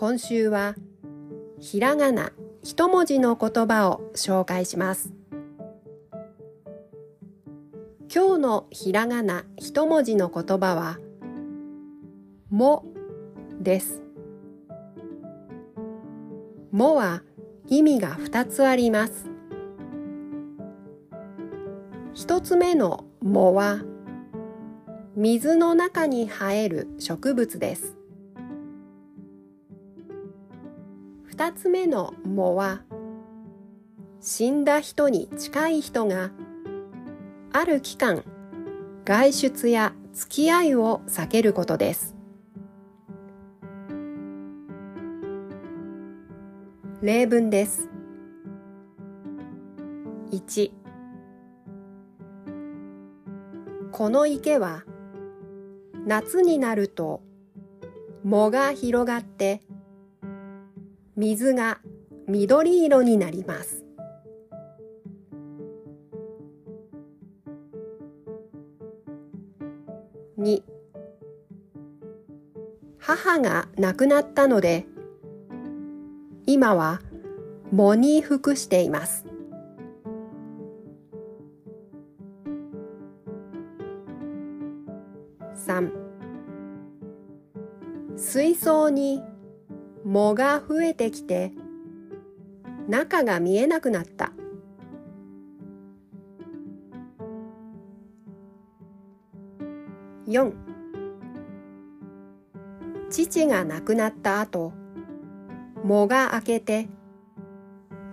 今週はひらがな一文字の言葉を紹介します。今日のひらがな一文字の言葉はもです。もは意味が二つあります。一つ目の藻は水の中に生える植物です。二つ目の藻は死んだ人に近い人がある期間外出や付き合いを避けることです。例文です。1この池は夏になると藻が広がって水が緑色になります。2母が亡くなったので今は藻に服しています。3水槽に藻が増えてきて中が見えなくなった。4父が亡くなった後藻が明けて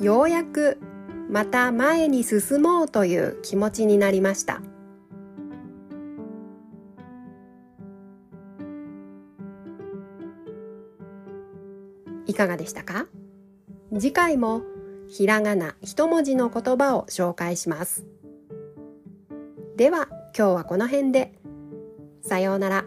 ようやくまた前に進もうという気持ちになりました。いかがでしたか？次回もひらがな一文字の言葉を紹介します。では今日はこの辺で。さようなら。